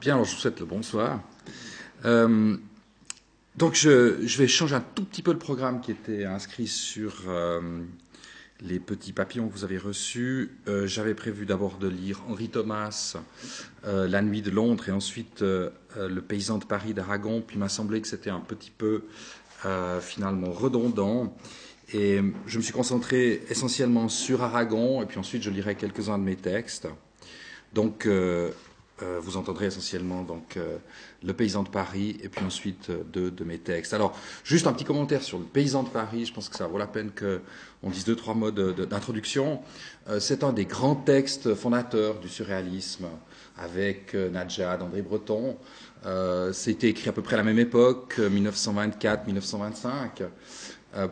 Bien, alors je vous souhaite le bonsoir. Euh, donc je, vais changer un tout petit peu le programme qui était inscrit sur euh, les petits papillons que vous avez reçus. Euh, j'avais prévu d'abord de lire Henri Thomas, La nuit de Londres, et ensuite Le paysan de Paris d'Aragon, puis il m'a semblé que c'était un petit peu finalement redondant. Et je me suis concentré essentiellement sur Aragon, et puis ensuite je lirai quelques-uns de mes textes. Donc vous entendrez essentiellement donc euh, le paysan de Paris et puis ensuite euh, deux de mes textes. Alors juste un petit commentaire sur le paysan de Paris. Je pense que ça vaut la peine qu'on dise deux trois mots d'introduction. c'est un des grands textes fondateurs du surréalisme avec Nadjad, André Breton. C'était écrit à peu près à la même époque, 1924-1925,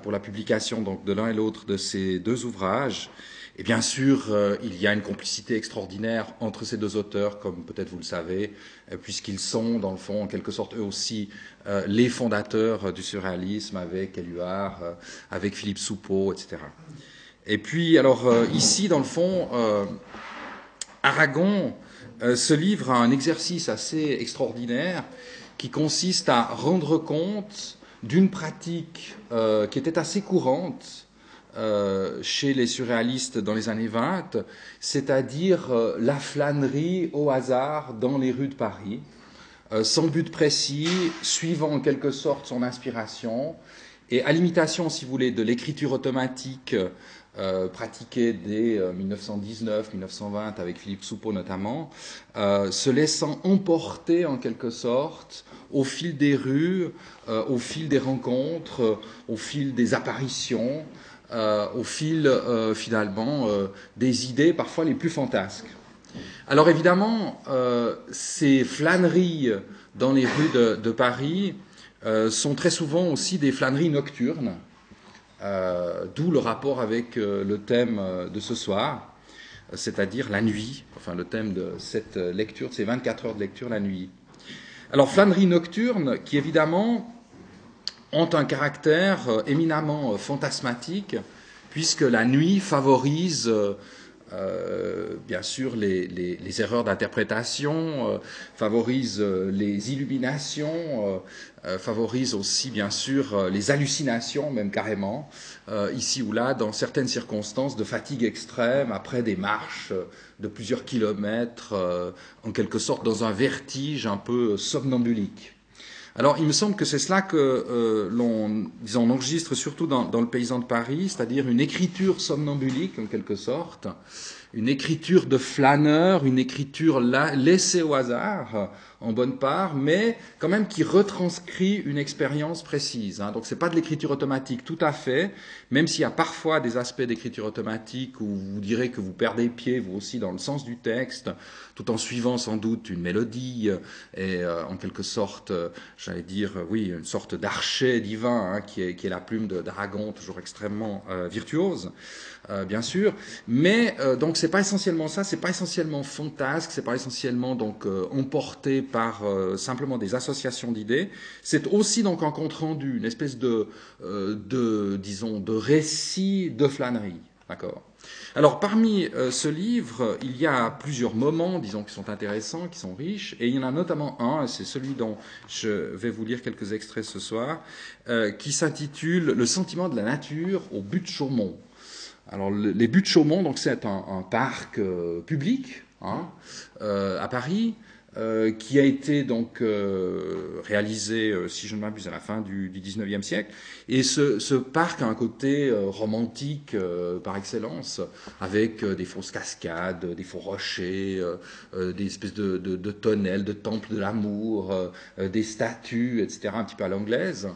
pour la publication donc de l'un et l'autre de ces deux ouvrages. Et bien sûr, euh, il y a une complicité extraordinaire entre ces deux auteurs, comme peut-être vous le savez, euh, puisqu'ils sont, dans le fond, en quelque sorte, eux aussi, euh, les fondateurs du surréalisme avec Éluard, avec Philippe Soupeau, etc. Et puis, alors, ici, dans le fond, Aragon se livre à un exercice assez extraordinaire qui consiste à rendre compte d'une pratique qui était assez courante euh, chez les surréalistes dans les années 20, c'est-à-dire euh, la flânerie au hasard dans les rues de Paris, euh, sans but précis, suivant en quelque sorte son inspiration, et à l'imitation, si vous voulez, de l'écriture automatique pratiquée dès 1919-1920 avec Philippe Soupeau notamment, se laissant emporter en quelque sorte au fil des rues, au fil des rencontres, au fil des apparitions, au fil euh, finalement euh, des idées parfois les plus fantasques. Alors évidemment, ces flâneries dans les rues de, Paris sont très souvent aussi des flâneries nocturnes, d'où le rapport avec le thème de ce soir, c'est-à-dire la nuit, enfin le thème de cette lecture, ces 24 heures de lecture la nuit. Alors flânerie nocturne qui évidemment ont un caractère euh, éminemment euh, fantasmatique, puisque la nuit favorise euh, bien sûr les, erreurs d'interprétation, favorise les illuminations, favorise aussi bien sûr les hallucinations, même carrément, ici ou là, dans certaines circonstances de fatigue extrême, après des marches de plusieurs kilomètres, en quelque sorte dans un vertige un peu somnambulique. Alors, il me semble que c'est cela que euh, l'on enregistre surtout dans, dans, le Paysan de Paris, c'est-à-dire une écriture somnambulique, en quelque sorte, une écriture de flâneur, une écriture laissée au hasard, en bonne part, mais quand même qui retranscrit une expérience précise. Hein. Donc c'est pas de l'écriture automatique tout à fait, même s'il y a parfois des aspects d'écriture automatique où vous direz que vous perdez pied, vous aussi, dans le sens du texte, tout en suivant sans doute une mélodie et euh, en quelque sorte, euh, j'allais dire, euh, oui, une sorte d'archet divin hein, qui, est, qui, est, la plume d'Aragon, toujours extrêmement virtuose. Bien sûr, mais donc c'est pas essentiellement ça, c'est pas essentiellement fantasque, c'est pas essentiellement donc emporté par euh, simplement des associations d'idées. C'est aussi donc un compte rendu, une espèce de, euh, de disons, de récit de flânerie. D'accord? Alors, parmi euh, ce livre, il y a plusieurs moments, disons, qui sont intéressants, qui sont riches, et il y en a notamment un, c'est celui dont je vais vous lire quelques extraits ce soir, qui s'intitule Le sentiment de la nature au but de Chaumont. Alors, les buts de Chaumont, donc, c'est un, parc public hein, à Paris, euh, qui a été donc euh, réalisé, euh, si je ne m'abuse, à la fin du, du 19e siècle. Et ce, ce, parc a un côté romantique par excellence, avec des fausses cascades, des faux rochers, des espèces de, de, de, tonnelles, de temples de l'amour, des statues, etc., un petit peu à l'anglaise.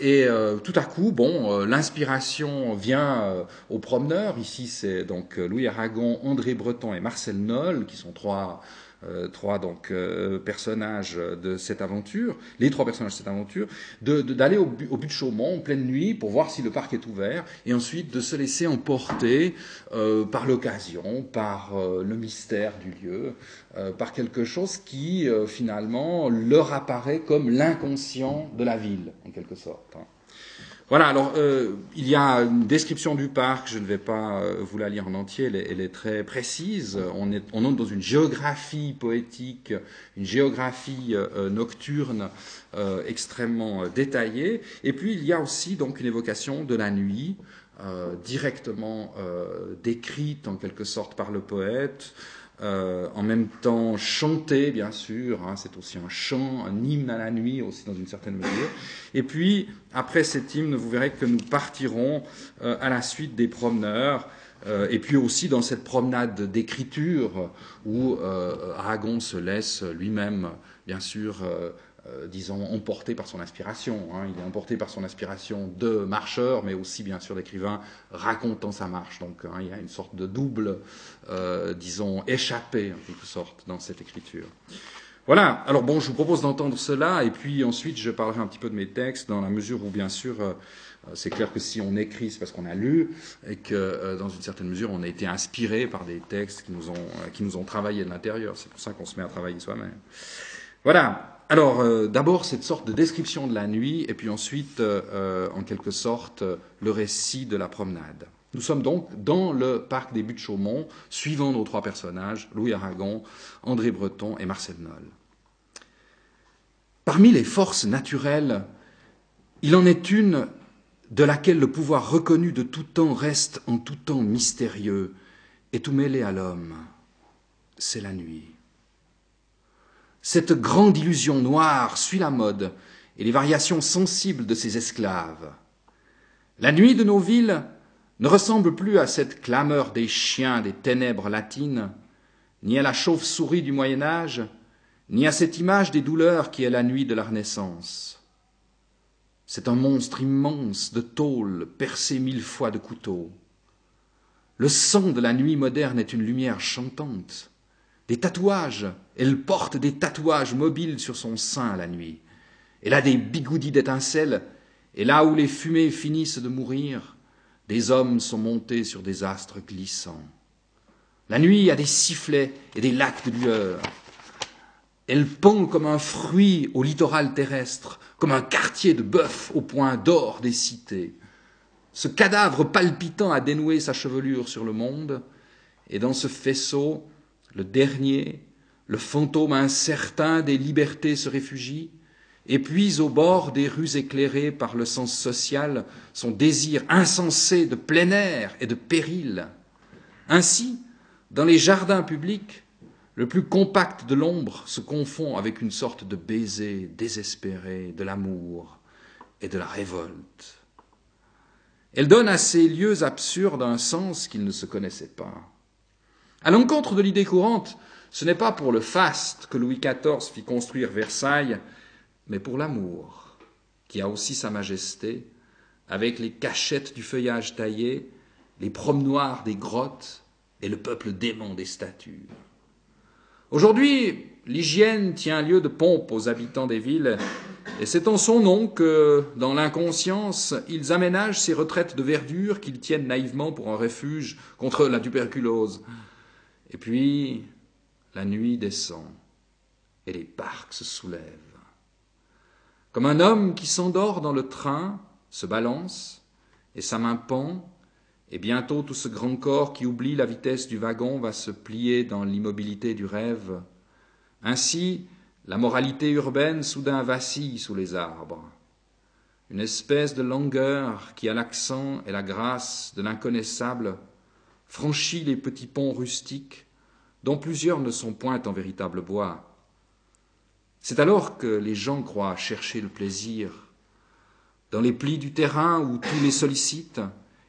et tout à coup, bon, l'inspiration vient aux promeneurs. Ici, c'est donc Louis Aragon, André Breton et Marcel Noll, qui sont trois euh, trois donc euh, personnages de cette aventure, les trois personnages de cette aventure, d'aller au, au, but de Chaumont en pleine nuit pour voir si le parc est ouvert, et ensuite de se laisser emporter euh, par l'occasion, par le mystère du lieu, par quelque chose qui finalement leur apparaît comme l'inconscient de la ville, en quelque sorte. Hein. Voilà, alors euh, il y a une description du parc, je ne vais pas euh, vous la lire en entier, elle est, très précise. On, est, on, entre dans une géographie poétique, une géographie euh, nocturne euh, extrêmement détaillée. Et puis il y a aussi donc une évocation de la nuit, directement décrite en quelque sorte par le poète. Euh, en même temps chanter, bien sûr, hein, c'est aussi un chant, un hymne à la nuit aussi dans une certaine mesure. Et puis, après cet hymne, vous verrez que nous partirons euh, à la suite des promeneurs, euh, et puis aussi dans cette promenade d'écriture où Aragon se laisse lui-même, bien sûr, euh, disons, emporté par son inspiration. Hein. Il est emporté par son inspiration de marcheur, mais aussi, bien sûr, d'écrivain racontant sa marche. Donc, hein, il y a une sorte de double, euh, disons, échappé, en quelque sorte, dans cette écriture. Voilà, alors bon, je vous propose d'entendre cela, et puis ensuite, je parlerai un petit peu de mes textes, dans la mesure où, bien sûr, euh, c'est clair que si on écrit, c'est parce qu'on a lu, et que, dans une certaine mesure, on a été inspiré par des textes qui nous ont, qui nous ont travaillé de l'intérieur. C'est pour ça qu'on se met à travailler soi-même. Voilà. Alors, euh, d'abord, cette sorte de description de la nuit, et puis ensuite, euh, euh, en quelque sorte, le récit de la promenade. Nous sommes donc dans le parc des Buttes-Chaumont, suivant nos trois personnages, Louis Aragon, André Breton et Marcel Noll. Parmi les forces naturelles, il en est une de laquelle le pouvoir reconnu de tout temps reste en tout temps mystérieux et tout mêlé à l'homme. C'est la nuit. Cette grande illusion noire suit la mode et les variations sensibles de ses esclaves. La nuit de nos villes ne ressemble plus à cette clameur des chiens des ténèbres latines, ni à la chauve-souris du Moyen Âge, ni à cette image des douleurs qui est la nuit de la Renaissance. C'est un monstre immense de tôle percé mille fois de couteaux. Le sang de la nuit moderne est une lumière chantante. Des tatouages, elle porte des tatouages mobiles sur son sein la nuit. Elle a des bigoudis d'étincelles, et là où les fumées finissent de mourir, des hommes sont montés sur des astres glissants. La nuit a des sifflets et des lacs de lueur. Elle pend comme un fruit au littoral terrestre, comme un quartier de bœuf au point d'or des cités. Ce cadavre palpitant a dénoué sa chevelure sur le monde, et dans ce faisceau, le dernier, le fantôme incertain des libertés se réfugie, et puis au bord des rues éclairées par le sens social, son désir insensé de plein air et de péril. Ainsi, dans les jardins publics, le plus compact de l'ombre se confond avec une sorte de baiser désespéré de l'amour et de la révolte. Elle donne à ces lieux absurdes un sens qu'ils ne se connaissaient pas. À l'encontre de l'idée courante, ce n'est pas pour le faste que Louis XIV fit construire Versailles, mais pour l'amour, qui a aussi sa majesté, avec les cachettes du feuillage taillé, les promenoirs des grottes et le peuple dément des statues. Aujourd'hui, l'hygiène tient lieu de pompe aux habitants des villes, et c'est en son nom que, dans l'inconscience, ils aménagent ces retraites de verdure qu'ils tiennent naïvement pour un refuge contre la tuberculose. Et puis, la nuit descend et les parcs se soulèvent. Comme un homme qui s'endort dans le train, se balance, et sa main pend, et bientôt tout ce grand corps qui oublie la vitesse du wagon va se plier dans l'immobilité du rêve. Ainsi, la moralité urbaine soudain vacille sous les arbres. Une espèce de langueur qui a l'accent et la grâce de l'inconnaissable franchit les petits ponts rustiques, dont plusieurs ne sont point en véritable bois. C'est alors que les gens croient chercher le plaisir. Dans les plis du terrain où tous les sollicitent,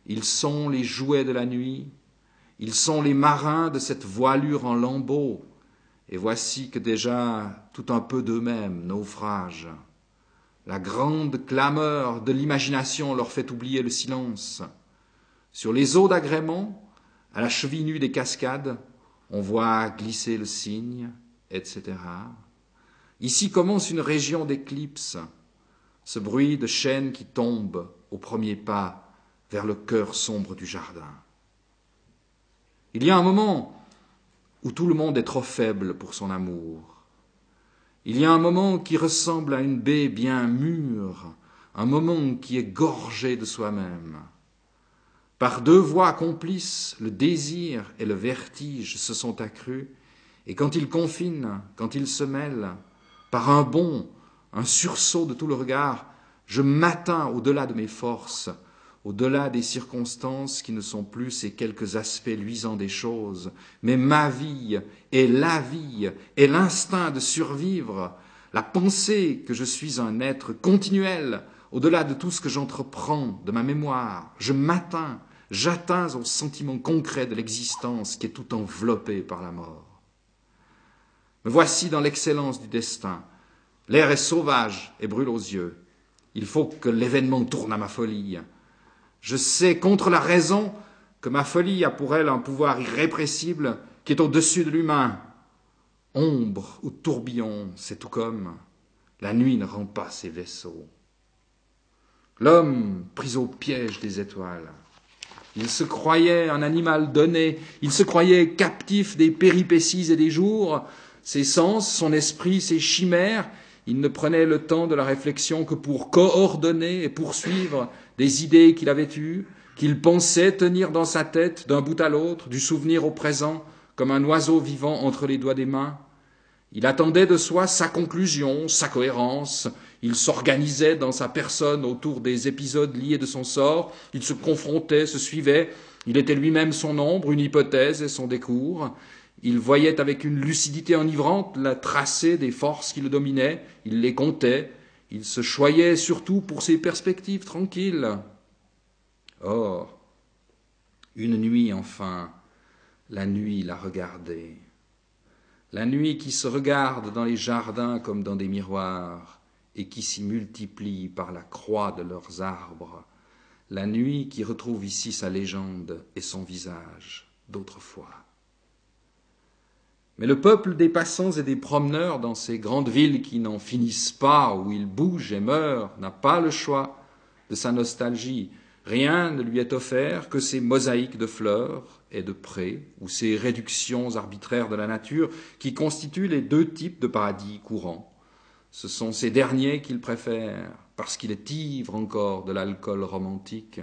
ils sont les jouets de la nuit, ils sont les marins de cette voilure en lambeaux, et voici que déjà tout un peu d'eux-mêmes naufragent. La grande clameur de l'imagination leur fait oublier le silence. Sur les eaux d'agrément, à la cheville nue des cascades, on voit glisser le cygne, etc. Ici commence une région d'éclipse, ce bruit de chaînes qui tombe au premier pas vers le cœur sombre du jardin. Il y a un moment où tout le monde est trop faible pour son amour. Il y a un moment qui ressemble à une baie bien mûre, un moment qui est gorgé de soi-même. Par deux voies complices, le désir et le vertige se sont accrus, et quand ils confinent, quand ils se mêlent, par un bond, un sursaut de tout le regard, je m'atteins au-delà de mes forces, au-delà des circonstances qui ne sont plus ces quelques aspects luisants des choses, mais ma vie et la vie et l'instinct de survivre, la pensée que je suis un être continuel, au-delà de tout ce que j'entreprends, de ma mémoire, je m'atteins, j'atteins au sentiment concret de l'existence qui est tout enveloppé par la mort. Me voici dans l'excellence du destin. L'air est sauvage et brûle aux yeux. Il faut que l'événement tourne à ma folie. Je sais contre la raison que ma folie a pour elle un pouvoir irrépressible qui est au-dessus de l'humain. Ombre ou tourbillon, c'est tout comme la nuit ne rend pas ses vaisseaux. L'homme pris au piège des étoiles. Il se croyait un animal donné, il se croyait captif des péripéties et des jours, ses sens, son esprit, ses chimères, il ne prenait le temps de la réflexion que pour coordonner et poursuivre des idées qu'il avait eues, qu'il pensait tenir dans sa tête d'un bout à l'autre, du souvenir au présent, comme un oiseau vivant entre les doigts des mains. Il attendait de soi sa conclusion, sa cohérence, il s'organisait dans sa personne autour des épisodes liés de son sort, il se confrontait, se suivait, il était lui-même son ombre, une hypothèse et son décours, il voyait avec une lucidité enivrante la tracée des forces qui le dominaient, il les comptait, il se choyait surtout pour ses perspectives tranquilles. Or, une nuit enfin, la nuit l'a regardé. La nuit qui se regarde dans les jardins comme dans des miroirs et qui s'y multiplie par la croix de leurs arbres. La nuit qui retrouve ici sa légende et son visage d'autrefois. Mais le peuple des passants et des promeneurs dans ces grandes villes qui n'en finissent pas, où ils bougent et meurent, n'a pas le choix de sa nostalgie. Rien ne lui est offert que ces mosaïques de fleurs et de prés, ou ces réductions arbitraires de la nature qui constituent les deux types de paradis courants. Ce sont ces derniers qu'il préfère, parce qu'il est ivre encore de l'alcool romantique.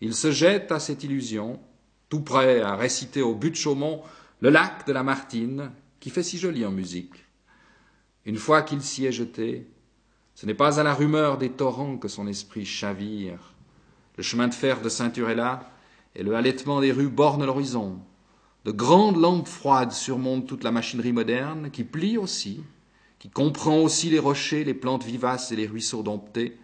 Il se jette à cette illusion, tout prêt à réciter au but de Chaumont le lac de la Martine, qui fait si joli en musique. Une fois qu'il s'y est jeté, ce n'est pas à la rumeur des torrents que son esprit chavire. Le chemin de fer de ceinture est là, et le halètement des rues borne l'horizon. De grandes lampes froides surmontent toute la machinerie moderne, qui plie aussi, qui comprend aussi les rochers, les plantes vivaces et les ruisseaux domptés.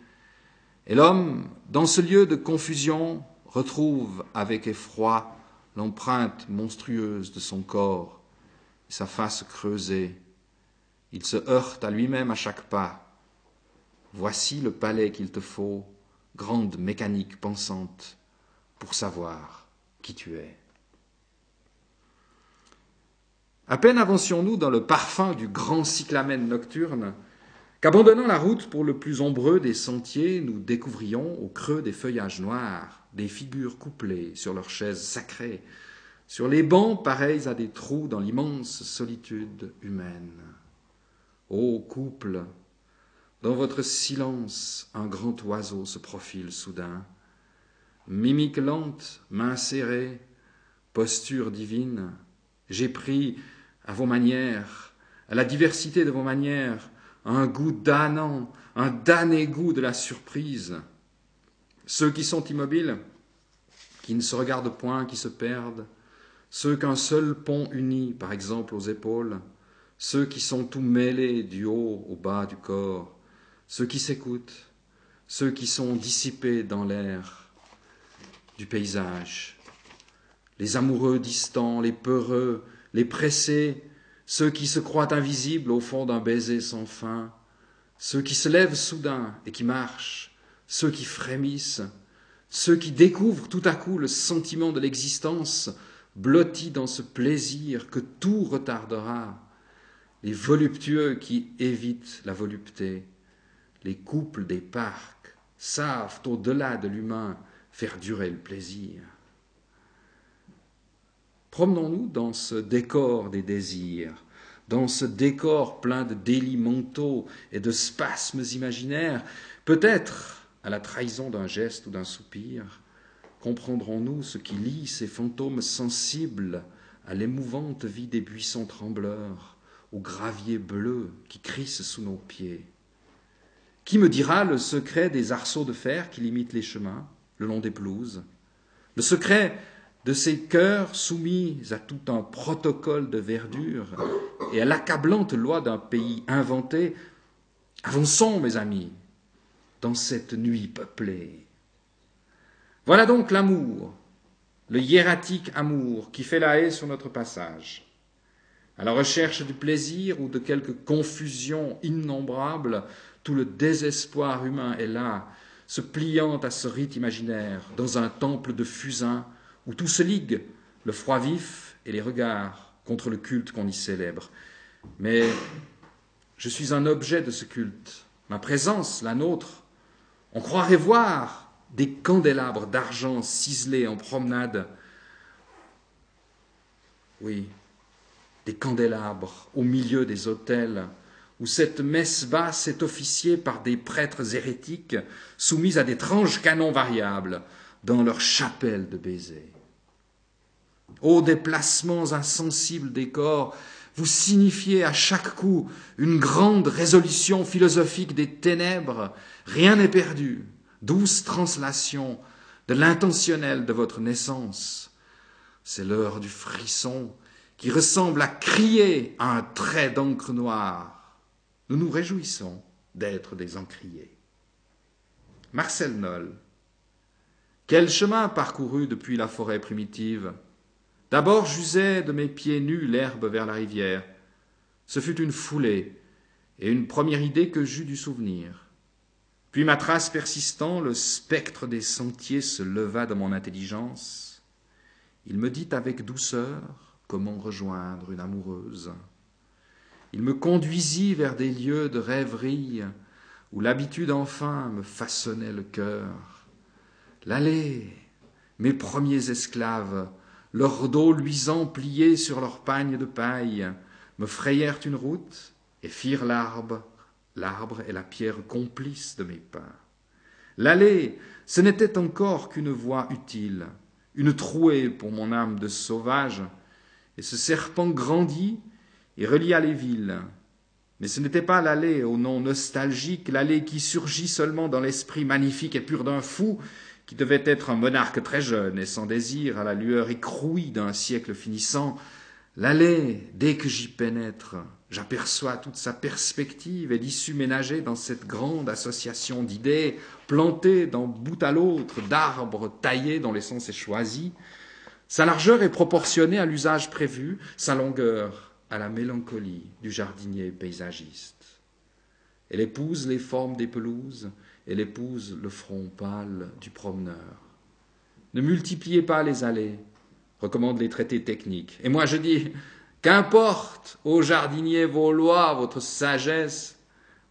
Et l'homme, dans ce lieu de confusion, retrouve avec effroi l'empreinte monstrueuse de son corps, sa face creusée. Il se heurte à lui-même à chaque pas. Voici le palais qu'il te faut, grande mécanique pensante, pour savoir qui tu es. À peine avancions-nous dans le parfum du grand cyclamène nocturne, qu'abandonnant la route pour le plus ombreux des sentiers, nous découvrions au creux des feuillages noirs des figures couplées sur leurs chaises sacrées, sur les bancs pareils à des trous dans l'immense solitude humaine. Ô couple, dans votre silence, un grand oiseau se profile soudain. Mimique lente, main serrée, posture divine, j'ai pris à vos manières, à la diversité de vos manières, un goût damnant, un damné goût de la surprise. Ceux qui sont immobiles, qui ne se regardent point, qui se perdent, ceux qu'un seul pont unit, par exemple, aux épaules, ceux qui sont tout mêlés du haut au bas du corps, ceux qui s'écoutent, ceux qui sont dissipés dans l'air du paysage, les amoureux distants, les peureux, les pressés, ceux qui se croient invisibles au fond d'un baiser sans fin, ceux qui se lèvent soudain et qui marchent, ceux qui frémissent, ceux qui découvrent tout à coup le sentiment de l'existence, blottis dans ce plaisir que tout retardera, les voluptueux qui évitent la volupté, les couples des parcs savent au-delà de l'humain faire durer le plaisir. Promenons-nous dans ce décor des désirs, dans ce décor plein de délits mentaux et de spasmes imaginaires, peut-être à la trahison d'un geste ou d'un soupir, comprendrons-nous ce qui lie ces fantômes sensibles à l'émouvante vie des buissons trembleurs, au gravier bleu qui crisse sous nos pieds Qui me dira le secret des arceaux de fer qui limitent les chemins le long des pelouses? Le secret de ces cœurs soumis à tout un protocole de verdure et à l'accablante loi d'un pays inventé, avançons, mes amis, dans cette nuit peuplée. Voilà donc l'amour, le hiératique amour qui fait la haie sur notre passage. À la recherche du plaisir ou de quelque confusion innombrable, tout le désespoir humain est là, se pliant à ce rite imaginaire, dans un temple de fusain où tout se ligue, le froid vif et les regards, contre le culte qu'on y célèbre. Mais je suis un objet de ce culte. Ma présence, la nôtre, on croirait voir des candélabres d'argent ciselés en promenade. Oui, des candélabres au milieu des autels, où cette messe basse est officiée par des prêtres hérétiques soumis à d'étranges canons variables dans leur chapelle de baisers. Ô déplacements insensibles des corps, vous signifiez à chaque coup une grande résolution philosophique des ténèbres. Rien n'est perdu. Douce translation de l'intentionnel de votre naissance. C'est l'heure du frisson qui ressemble à crier à un trait d'encre noire. Nous nous réjouissons d'être des encriers. Marcel Noll. Quel chemin parcouru depuis la forêt primitive D'abord j'usais de mes pieds nus l'herbe vers la rivière. Ce fut une foulée et une première idée que j'eus du souvenir. Puis ma trace persistant, le spectre des sentiers se leva de mon intelligence. Il me dit avec douceur comment rejoindre une amoureuse. Il me conduisit vers des lieux de rêverie où l'habitude enfin me façonnait le cœur. L'allée, mes premiers esclaves, leurs dos luisants pliés sur leurs pagnes de paille, me frayèrent une route et firent l'arbre, l'arbre et la pierre complice de mes pas. L'allée, ce n'était encore qu'une voie utile, une trouée pour mon âme de sauvage, et ce serpent grandit et relia les villes. Mais ce n'était pas l'allée au nom nostalgique, l'allée qui surgit seulement dans l'esprit magnifique et pur d'un fou, qui devait être un monarque très jeune et sans désir, à la lueur écrouie d'un siècle finissant, l'allée, dès que j'y pénètre, j'aperçois toute sa perspective et l'issue ménagée dans cette grande association d'idées, plantées d'un bout à l'autre d'arbres taillés dont l'essence est choisie. Sa largeur est proportionnée à l'usage prévu, sa longueur à la mélancolie du jardinier paysagiste. Elle épouse les formes des pelouses, elle épouse le front pâle du promeneur. Ne multipliez pas les allées, recommandent les traités techniques. Et moi je dis, qu'importe, ô jardinier vaulois, votre sagesse.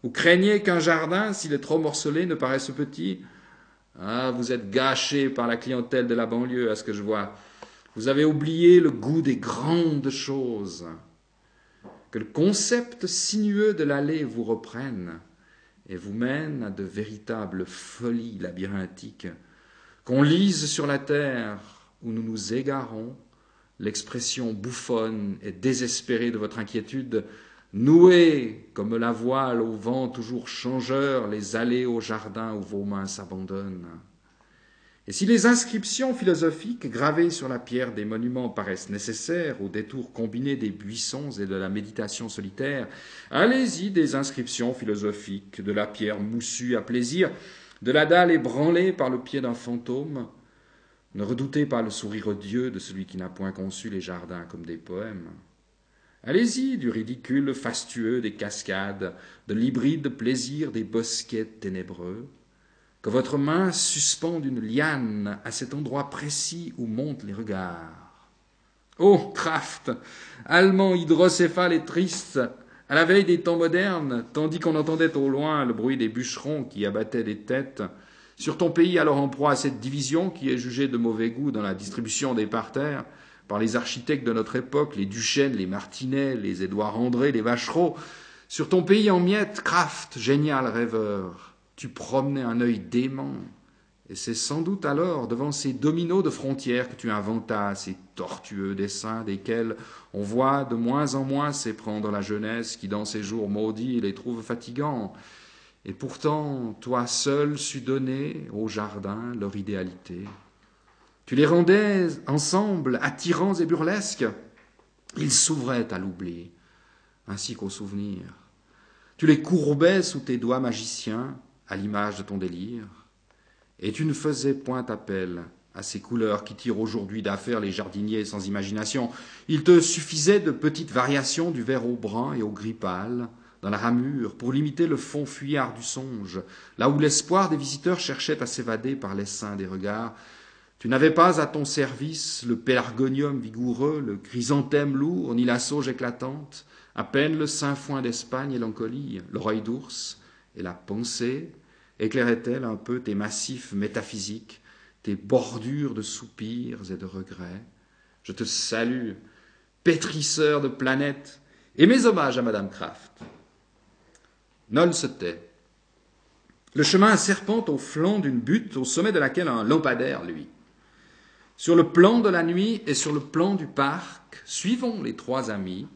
Vous craignez qu'un jardin, s'il est trop morcelé, ne paraisse petit Ah, vous êtes gâché par la clientèle de la banlieue, à ce que je vois. Vous avez oublié le goût des grandes choses. Que le concept sinueux de l'allée vous reprenne et vous mène à de véritables folies labyrinthiques, qu'on lise sur la terre où nous nous égarons, l'expression bouffonne et désespérée de votre inquiétude, nouée comme la voile au vent toujours changeur les allées au jardin où vos mains s'abandonnent. Et si les inscriptions philosophiques gravées sur la pierre des monuments paraissent nécessaires au détour combiné des buissons et de la méditation solitaire, allez-y des inscriptions philosophiques, de la pierre moussue à plaisir, de la dalle ébranlée par le pied d'un fantôme. Ne redoutez pas le sourire odieux de celui qui n'a point conçu les jardins comme des poèmes. Allez-y du ridicule fastueux des cascades, de l'hybride plaisir des bosquets ténébreux que votre main suspende une liane à cet endroit précis où montent les regards. oh, Kraft, allemand hydrocéphale et triste, à la veille des temps modernes, tandis qu'on entendait au loin le bruit des bûcherons qui abattaient des têtes, sur ton pays alors en proie à cette division qui est jugée de mauvais goût dans la distribution des parterres, par les architectes de notre époque, les Duchesnes, les Martinet, les Édouard André, les Vachereau, sur ton pays en miettes, Kraft, génial rêveur, tu promenais un œil dément, et c'est sans doute alors devant ces dominos de frontières que tu inventas ces tortueux dessins desquels on voit de moins en moins s'éprendre la jeunesse qui dans ces jours maudits les trouve fatigants. Et pourtant, toi seul sus donner au jardin leur idéalité. Tu les rendais ensemble attirants et burlesques. Ils s'ouvraient à l'oubli, ainsi qu'au souvenir. Tu les courbais sous tes doigts magiciens, à l'image de ton délire. Et tu ne faisais point appel à ces couleurs qui tirent aujourd'hui d'affaire les jardiniers sans imagination. Il te suffisait de petites variations du vert au brun et au gris pâle dans la ramure pour limiter le fond fuyard du songe, là où l'espoir des visiteurs cherchait à s'évader par l'essaim des regards. Tu n'avais pas à ton service le pélargonium vigoureux, le chrysanthème lourd, ni la sauge éclatante, à peine le sainfoin d'Espagne et l'encolie, l'oreille d'ours et la pensée, éclairait-elle un peu tes massifs métaphysiques, tes bordures de soupirs et de regrets? Je te salue, pétrisseur de planètes, et mes hommages à Madame Kraft. Nol se tait. Le chemin serpente au flanc d'une butte, au sommet de laquelle un lampadaire, lui. Sur le plan de la nuit et sur le plan du parc, suivons les trois amis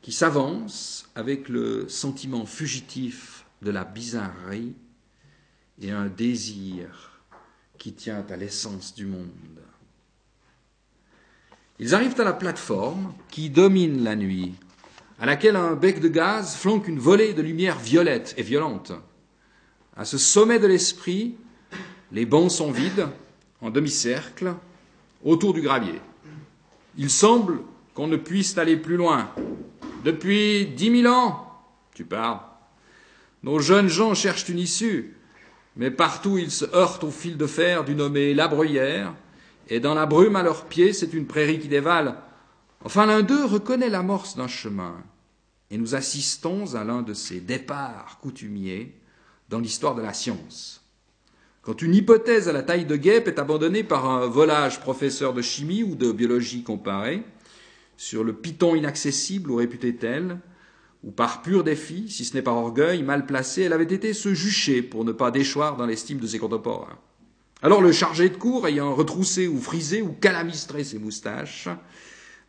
qui s'avancent avec le sentiment fugitif de la bizarrerie et un désir qui tient à l'essence du monde. Ils arrivent à la plateforme qui domine la nuit, à laquelle un bec de gaz flanque une volée de lumière violette et violente. À ce sommet de l'esprit, les bancs sont vides, en demi-cercle, autour du gravier. Il semble qu'on ne puisse aller plus loin. Depuis dix mille ans, tu parles. Nos jeunes gens cherchent une issue. Mais partout ils se heurtent au fil de fer du nommé La Bruyère, et dans la brume à leurs pieds, c'est une prairie qui dévale. Enfin, l'un d'eux reconnaît l'amorce d'un chemin, et nous assistons à l'un de ces départs coutumiers dans l'histoire de la science. Quand une hypothèse à la taille de guêpe est abandonnée par un volage professeur de chimie ou de biologie comparée, sur le piton inaccessible ou réputé tel, ou par pur défi, si ce n'est par orgueil mal placé, elle avait été se jucher pour ne pas déchoir dans l'estime de ses contemporains. Alors le chargé de cour, ayant retroussé ou frisé ou calamistré ses moustaches,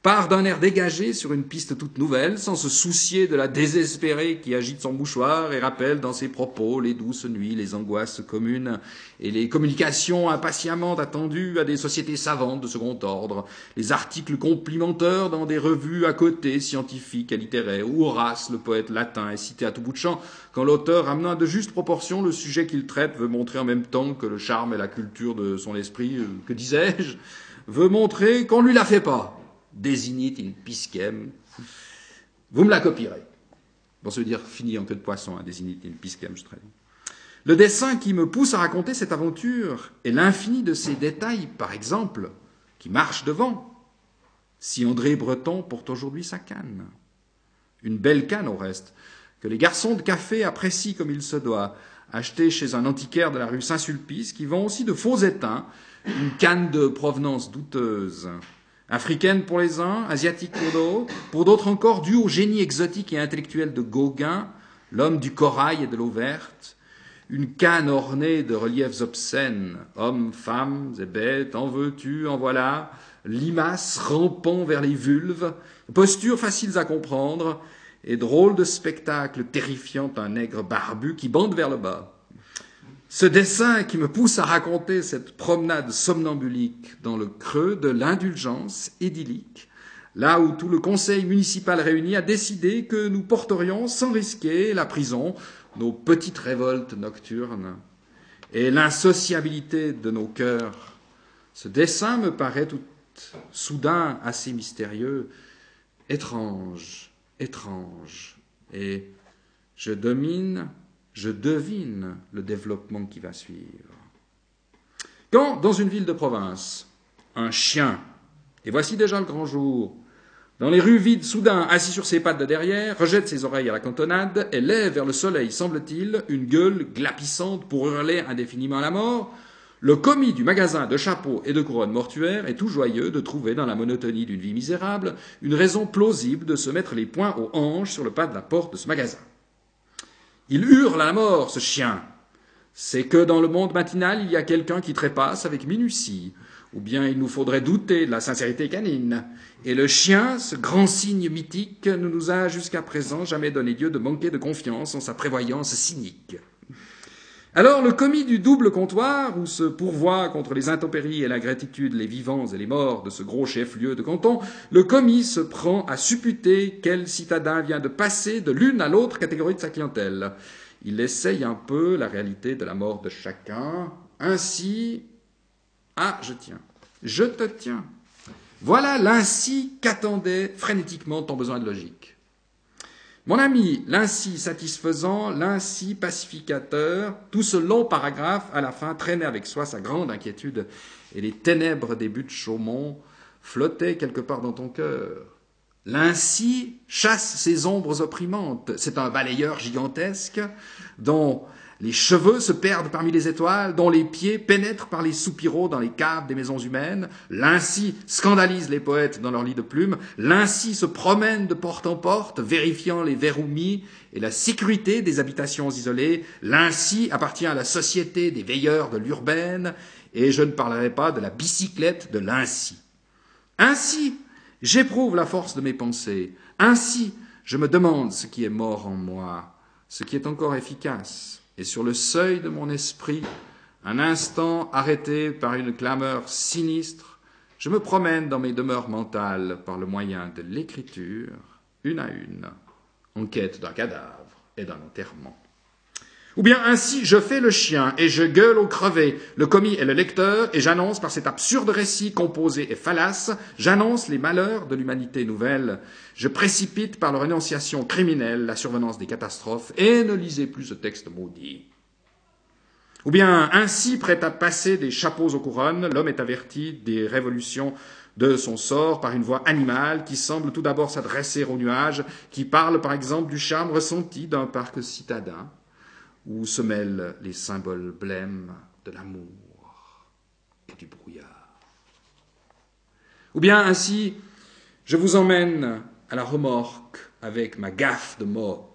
part d'un air dégagé sur une piste toute nouvelle, sans se soucier de la désespérée qui agite son mouchoir et rappelle dans ses propos les douces nuits, les angoisses communes et les communications impatiemment attendues à des sociétés savantes de second ordre, les articles complimenteurs dans des revues à côté, scientifiques et littéraires, où Horace, le poète latin, est cité à tout bout de champ, quand l'auteur, amenant à de justes proportions le sujet qu'il traite, veut montrer en même temps que le charme et la culture de son esprit, euh, que disais-je, veut montrer qu'on ne lui la fait pas désignit in piscem. Vous me la copierez. Bon, ça veut dire fini en queue de poisson, hein, désignit in piscem, je traduis. Le dessin qui me pousse à raconter cette aventure est l'infini de ces détails, par exemple, qui marchent devant. Si André Breton porte aujourd'hui sa canne. Une belle canne au reste, que les garçons de café apprécient comme il se doit, achetée chez un antiquaire de la rue Saint-Sulpice qui vend aussi de faux étains, une canne de provenance douteuse, Africaine pour les uns, asiatique pour d'autres, pour d'autres encore due au génie exotique et intellectuel de Gauguin, l'homme du corail et de l'eau verte, une canne ornée de reliefs obscènes, hommes, femmes et bêtes, en veux-tu, en voilà, limaces rampant vers les vulves, postures faciles à comprendre, et drôle de spectacle terrifiant un nègre barbu qui bande vers le bas. Ce dessin qui me pousse à raconter cette promenade somnambulique dans le creux de l'indulgence idyllique, là où tout le conseil municipal réuni a décidé que nous porterions sans risquer la prison, nos petites révoltes nocturnes et l'insociabilité de nos cœurs. Ce dessin me paraît tout soudain assez mystérieux, étrange, étrange, et je domine je devine le développement qui va suivre. Quand, dans une ville de province, un chien, et voici déjà le grand jour, dans les rues vides, soudain, assis sur ses pattes de derrière, rejette ses oreilles à la cantonade et lève vers le soleil, semble-t-il, une gueule glapissante pour hurler indéfiniment à la mort, le commis du magasin de chapeaux et de couronnes mortuaires est tout joyeux de trouver dans la monotonie d'une vie misérable une raison plausible de se mettre les poings aux hanches sur le pas de la porte de ce magasin. Il hurle à la mort, ce chien. c'est que dans le monde matinal, il y a quelqu'un qui trépasse avec minutie, ou bien il nous faudrait douter de la sincérité canine. Et le chien, ce grand signe mythique, ne nous a jusqu'à présent jamais donné lieu de manquer de confiance en sa prévoyance cynique. Alors le commis du double comptoir, où se pourvoient contre les intempéries et la gratitude les vivants et les morts de ce gros chef-lieu de canton, le commis se prend à supputer quel citadin vient de passer de l'une à l'autre catégorie de sa clientèle. Il essaye un peu la réalité de la mort de chacun. Ainsi, ah, je tiens, je te tiens. Voilà l'ainsi qu'attendait frénétiquement ton besoin de logique. Mon ami, l'ainsi satisfaisant, l'ainsi pacificateur, tout ce long paragraphe, à la fin, traînait avec soi sa grande inquiétude, et les ténèbres des buts de Chaumont flottaient quelque part dans ton cœur. L'ainsi chasse ses ombres opprimantes. C'est un balayeur gigantesque dont les cheveux se perdent parmi les étoiles, dont les pieds pénètrent par les soupiraux dans les caves des maisons humaines. L'Ainsi scandalise les poètes dans leur lit de plumes. L'Ainsi se promène de porte en porte, vérifiant les verrous mis et la sécurité des habitations isolées. L'Ainsi appartient à la société des veilleurs de l'urbaine, et je ne parlerai pas de la bicyclette de l'Ainsi. Ainsi, j'éprouve la force de mes pensées. Ainsi, je me demande ce qui est mort en moi, ce qui est encore efficace et sur le seuil de mon esprit, un instant arrêté par une clameur sinistre, je me promène dans mes demeures mentales par le moyen de l'écriture, une à une, en quête d'un cadavre et d'un enterrement. Ou bien ainsi, je fais le chien et je gueule au crevé, le commis et le lecteur, et j'annonce par cet absurde récit composé et fallace, j'annonce les malheurs de l'humanité nouvelle. Je précipite par leur énonciation criminelle la survenance des catastrophes, et ne lisez plus ce texte maudit. Ou bien ainsi, prêt à passer des chapeaux aux couronnes, l'homme est averti des révolutions de son sort par une voix animale qui semble tout d'abord s'adresser aux nuages, qui parle par exemple du charme ressenti d'un parc citadin où se mêlent les symboles blêmes de l'amour et du brouillard. Ou bien ainsi, je vous emmène à la remorque avec ma gaffe de mots,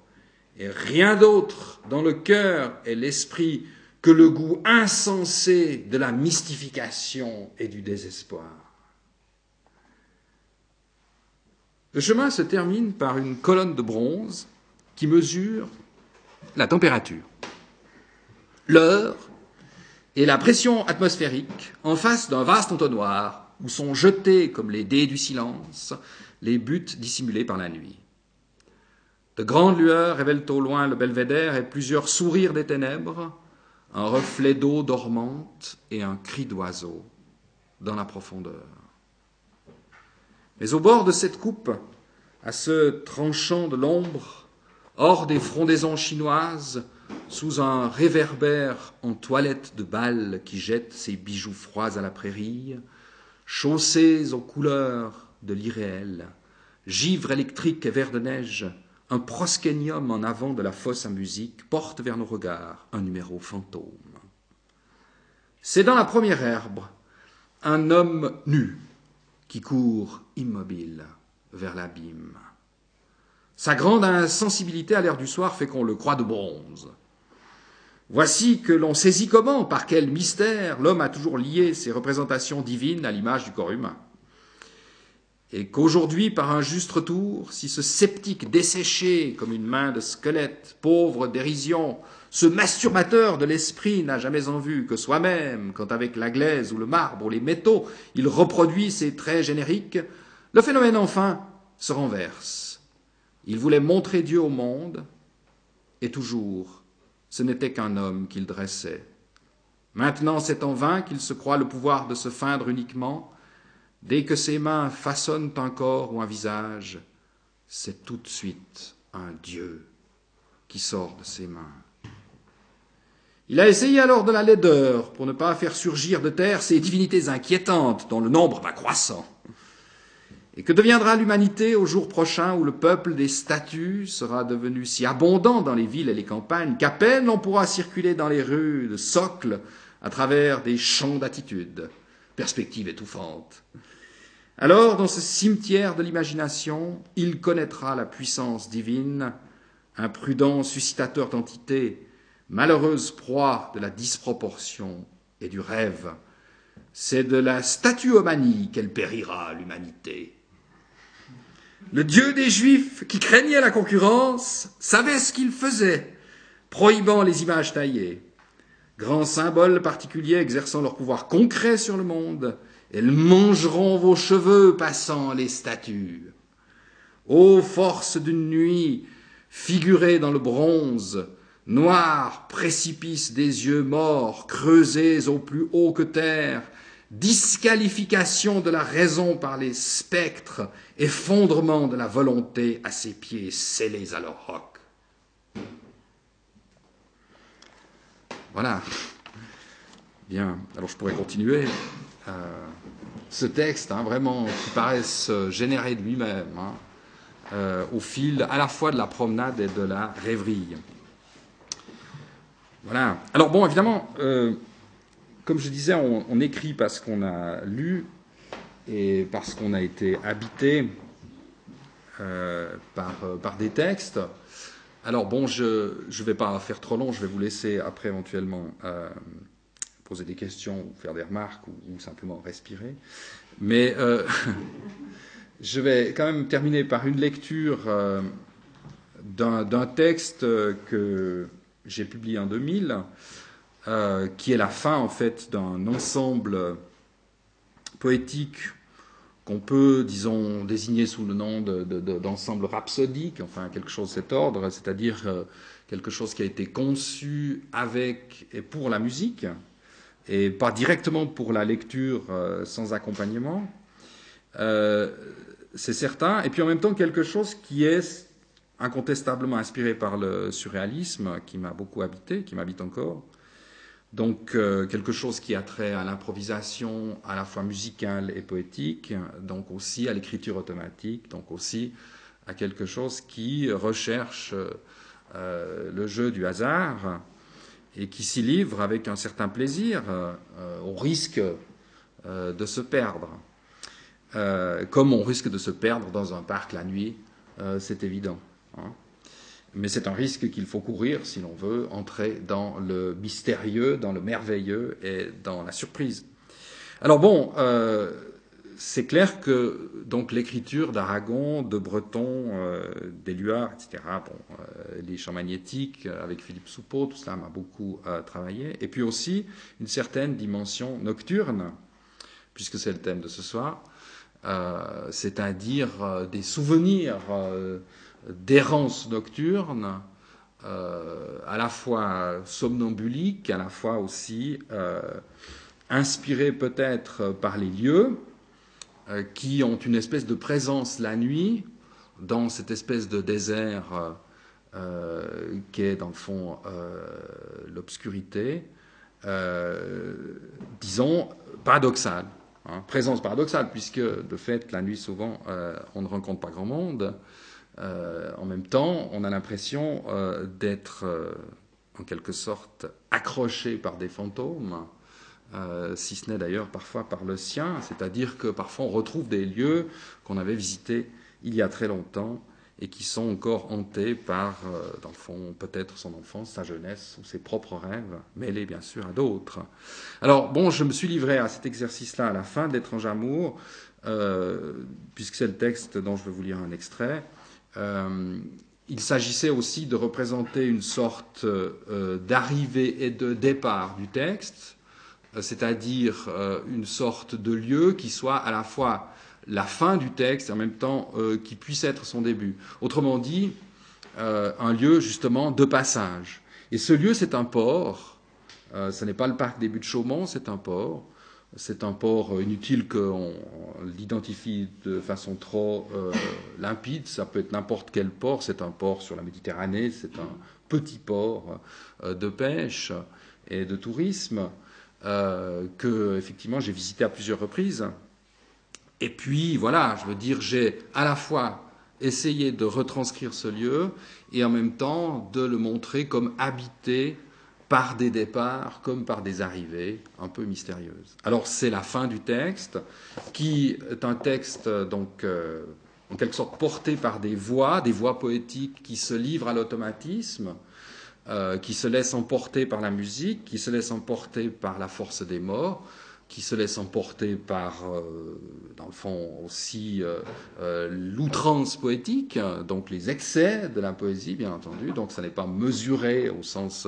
et rien d'autre dans le cœur et l'esprit que le goût insensé de la mystification et du désespoir. Le chemin se termine par une colonne de bronze qui mesure la température, l'heure et la pression atmosphérique en face d'un vaste entonnoir où sont jetés comme les dés du silence les buts dissimulés par la nuit. De grandes lueurs révèlent au loin le belvédère et plusieurs sourires des ténèbres, un reflet d'eau dormante et un cri d'oiseau dans la profondeur. Mais au bord de cette coupe, à ce tranchant de l'ombre, hors des frondaisons chinoises, sous un réverbère en toilette de bal qui jette ses bijoux froids à la prairie, chaussés aux couleurs de l'irréel, givre électrique et verre de neige, un proskénium en avant de la fosse à musique porte vers nos regards un numéro fantôme. C'est dans la première herbe un homme nu qui court immobile vers l'abîme. Sa grande insensibilité à l'air du soir fait qu'on le croit de bronze. Voici que l'on saisit comment, par quel mystère, l'homme a toujours lié ses représentations divines à l'image du corps humain. Et qu'aujourd'hui, par un juste retour, si ce sceptique desséché comme une main de squelette, pauvre dérision, ce masturbateur de l'esprit n'a jamais en vue que soi-même, quand avec la glaise ou le marbre ou les métaux, il reproduit ses traits génériques, le phénomène enfin se renverse il voulait montrer Dieu au monde, et toujours, ce n'était qu'un homme qu'il dressait. Maintenant, c'est en vain qu'il se croit le pouvoir de se feindre uniquement. Dès que ses mains façonnent un corps ou un visage, c'est tout de suite un Dieu qui sort de ses mains. Il a essayé alors de la laideur pour ne pas faire surgir de terre ces divinités inquiétantes dont le nombre va croissant. Et que deviendra l'humanité au jour prochain où le peuple des statues sera devenu si abondant dans les villes et les campagnes qu'à peine on pourra circuler dans les rues de socle à travers des champs d'attitude, perspective étouffante. Alors, dans ce cimetière de l'imagination, il connaîtra la puissance divine, un prudent suscitateur d'entités, malheureuse proie de la disproportion et du rêve. C'est de la statuomanie qu'elle périra, l'humanité. Le Dieu des Juifs, qui craignait la concurrence, savait ce qu'il faisait, prohibant les images taillées. Grands symboles particuliers exerçant leur pouvoir concret sur le monde, elles mangeront vos cheveux passant les statues. Ô force d'une nuit, figurée dans le bronze, noir précipice des yeux morts, creusés au plus haut que terre, disqualification de la raison par les spectres, effondrement de la volonté à ses pieds scellés à leur roc. Voilà. Bien, alors je pourrais continuer. Euh, ce texte, hein, vraiment, qui paraît se générer de lui-même, hein, euh, au fil à la fois de la promenade et de la rêverie. Voilà. Alors bon, évidemment, euh, comme je disais, on, écrit parce qu'on a lu et parce qu'on a été habité euh, par, par, des textes. Alors bon, je ne vais pas faire trop long, je vais vous laisser après éventuellement poser des questions ou faire des remarques ou, simplement respirer. Mais Je vais quand même terminer par une lecture euh, d'un texte que j'ai publié en 2000, euh, qui est la fin en fait d'un ensemble poétique qu'on peut, disons, désigner sous le nom d'ensemble rhapsodique, enfin quelque chose de cet ordre, c'est-à-dire euh, quelque chose qui a été conçu avec et pour la musique, et pas directement pour la lecture sans accompagnement c'est certain, et puis en même temps quelque chose qui est incontestablement inspiré par le surréalisme, qui m'a beaucoup habité, qui m'habite encore. Donc euh, quelque chose qui a trait à l'improvisation à la fois musicale et poétique, donc aussi à l'écriture automatique, donc aussi à quelque chose qui recherche euh, le jeu du hasard et qui s'y livre avec un certain plaisir, euh, au risque de se perdre. Comme on risque de se perdre dans un parc la nuit, c'est évident. Hein. Mais c'est un risque qu'il faut courir si l'on veut entrer dans le mystérieux, dans le merveilleux et dans la surprise. Alors bon, euh, c'est clair que donc l'écriture d'Aragon, de Breton, d'Éluard, etc., bon, les champs magnétiques avec Philippe Soupeau, tout cela m'a beaucoup travaillé. Et puis aussi une certaine dimension nocturne, puisque c'est le thème de ce soir, euh, c'est-à-dire euh, des souvenirs euh, d'errance nocturne, à la fois somnambuliques, à la fois aussi inspirés peut-être par les lieux, qui ont une espèce de présence la nuit dans cette espèce de désert qui est dans le fond l'obscurité, disons, paradoxale. Hein. présence paradoxale, puisque de fait, la nuit, souvent, euh, on ne rencontre pas grand monde. Euh, en même temps, on a l'impression euh, d'être, en quelque sorte, accroché par des fantômes, si ce n'est d'ailleurs parfois par le sien, c'est-à-dire que parfois on retrouve des lieux qu'on avait visités il y a très longtemps et qui sont encore hantés par, euh, dans le fond, peut-être son enfance, sa jeunesse ou ses propres rêves, mêlés bien sûr à d'autres. Alors, bon, je me suis livré à cet exercice-là à la fin d'Étrange Amour, euh, puisque c'est le texte dont je vais vous lire un extrait. Euh, il s'agissait aussi de représenter une sorte d'arrivée et de départ du texte, c'est-à-dire une sorte de lieu qui soit à la fois la fin du texte et en même temps euh, qui puisse être son début. Autrement dit, euh, un lieu justement de passage. Et ce lieu, c'est un port. Euh, ce n'est pas le parc des buts de Chaumont, c'est un port. C'est un port inutile qu'on l'identifie de façon trop limpide. Ça peut être n'importe quel port. C'est un port sur la Méditerranée. C'est un petit port de pêche et de tourisme que effectivement j'ai visité à plusieurs reprises. Et puis, voilà, je veux dire, j'ai à la fois essayé de retranscrire ce lieu et en même temps de le montrer comme habité par des départs comme par des arrivées un peu mystérieuses. Alors c'est la fin du texte, qui est un texte donc euh, en quelque sorte porté par des voix, des voix poétiques qui se livrent à l'automatisme, euh, qui se laisse emporter par la musique, qui se laisse emporter par la force des morts, qui se laisse emporter par, euh, dans le fond, aussi euh, l'outrance poétique, donc les excès de la poésie, bien entendu, donc ça n'est pas mesuré au sens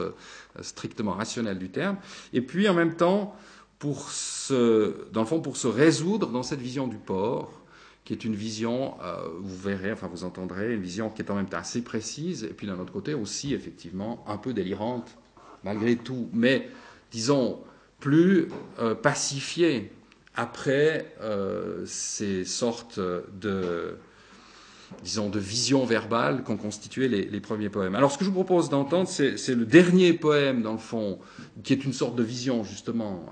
strictement rationnel du terme, et puis en même temps, pour se, dans le fond, pour se résoudre dans cette vision du port, qui est une vision, euh, vous verrez, enfin vous entendrez, une vision qui est en même temps assez précise, et puis d'un autre côté aussi, effectivement, un peu délirante, malgré tout, mais disons, plus euh, pacifiée après euh, ces sortes de, disons, de visions verbales qu'ont constitué les, premiers poèmes. Alors ce que je vous propose d'entendre, c'est le dernier poème, dans le fond, qui est une sorte de vision, justement,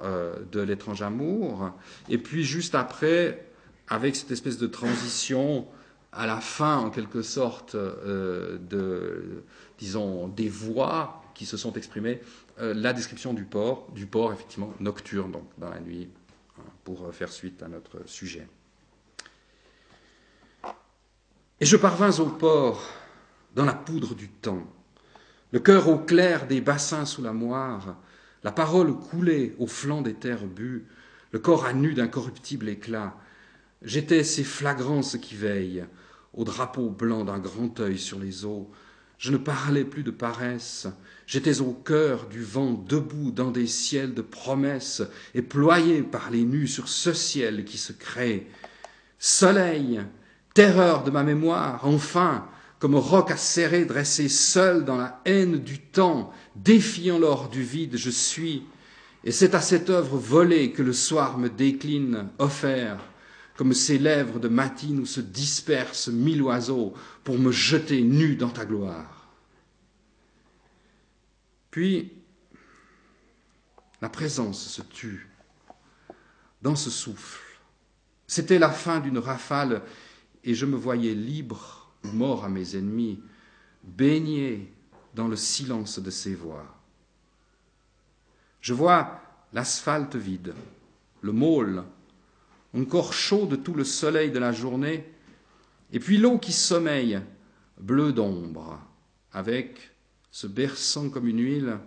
de l'étrange amour, et puis juste après, avec cette espèce de transition à la fin, en quelque sorte, euh, de, disons, des voix qui se sont exprimées, euh, la description du port, du port effectivement nocturne, donc dans la nuit, hein, pour faire suite à notre sujet. Et je parvins au port, dans la poudre du temps, le cœur au clair des bassins sous la moire, la parole coulée au flanc des terres bues, le corps à nu d'un corruptible éclat, J'étais ces flagrances qui veillent, au drapeau blanc d'un grand œil sur les eaux. Je ne parlais plus de paresse, j'étais au cœur du vent debout dans des ciels de promesses et ployé par les nus sur ce ciel qui se crée. Soleil, terreur de ma mémoire, enfin, comme roc acéré dressé seul dans la haine du temps, défiant l'or du vide, je suis, et c'est à cette œuvre volée que le soir me décline, offert, comme ces lèvres de matine où se dispersent mille oiseaux pour me jeter nu dans ta gloire. Puis, la présence se tue dans ce souffle. C'était la fin d'une rafale et je me voyais libre ou mort à mes ennemis, baigné dans le silence de ces voix. Je vois l'asphalte vide, le môle encore chaud de tout le soleil de la journée, et puis l'eau qui sommeille, bleue d'ombre, avec, se berçant comme une huile,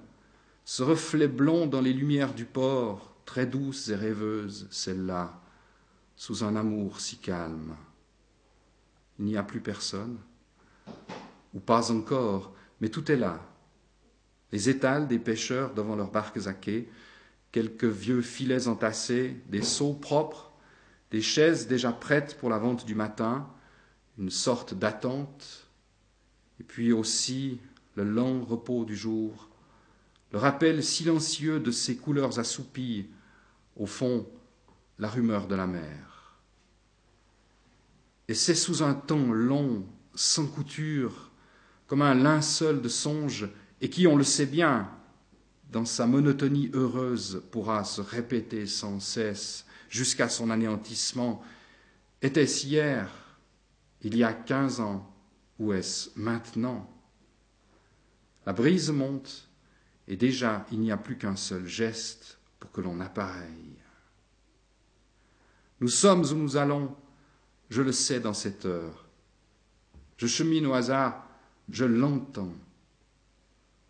ce reflet blond dans les lumières du port, très douce et rêveuse, celle-là, sous un amour si calme. Il n'y a plus personne, ou pas encore, mais tout est là. Les étals des pêcheurs devant leurs barques à quai, quelques vieux filets entassés, des seaux propres, des chaises déjà prêtes pour la vente du matin, une sorte d'attente, et puis aussi le lent repos du jour, le rappel silencieux de ces couleurs assoupies, au fond, la rumeur de la mer. Et c'est sous un temps long, sans couture, comme un linceul de songe, et qui, on le sait bien, dans sa monotonie heureuse, pourra se répéter sans cesse, jusqu'à son anéantissement, était-ce hier, il y a quinze ans, ou est-ce maintenant? La brise monte, et déjà il n'y a plus qu'un seul geste pour que l'on appareille. Nous sommes où nous allons, je le sais dans cette heure. Je chemine au hasard, je l'entends.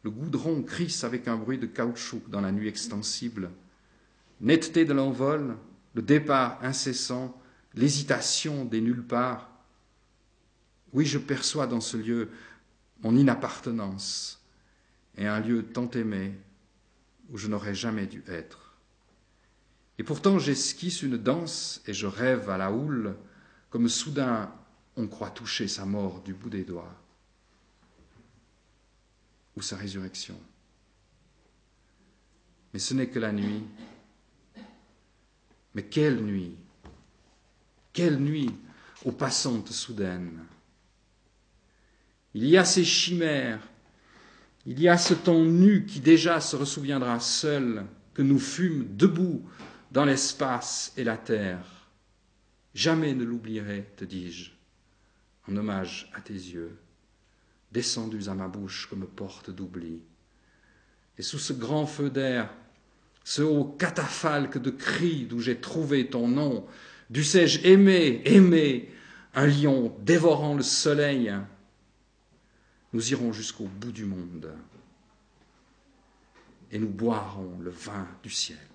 Le goudron crisse avec un bruit de caoutchouc dans la nuit extensible. Netteté de l'envol, le départ incessant, l'hésitation des nulle part. Oui, je perçois dans ce lieu mon inappartenance et un lieu tant aimé où je n'aurais jamais dû être. Et pourtant j'esquisse une danse et je rêve à la houle, comme soudain on croit toucher sa mort du bout des doigts, ou sa résurrection. Mais ce n'est que la nuit, mais quelle nuit Quelle nuit aux passantes soudaines Il y a ces chimères, il y a ce temps nu qui déjà se ressouviendra seul que nous fûmes debout dans l'espace et la terre. Jamais ne l'oublierai, te dis-je, en hommage à tes yeux, descendus à ma bouche comme porte d'oubli. Et sous ce grand feu d'air ce haut catafalque de cris d'où j'ai trouvé ton nom, dussé-je aimer, aimer, un lion dévorant le soleil? Nous irons jusqu'au bout du monde, et nous boirons le vin du ciel.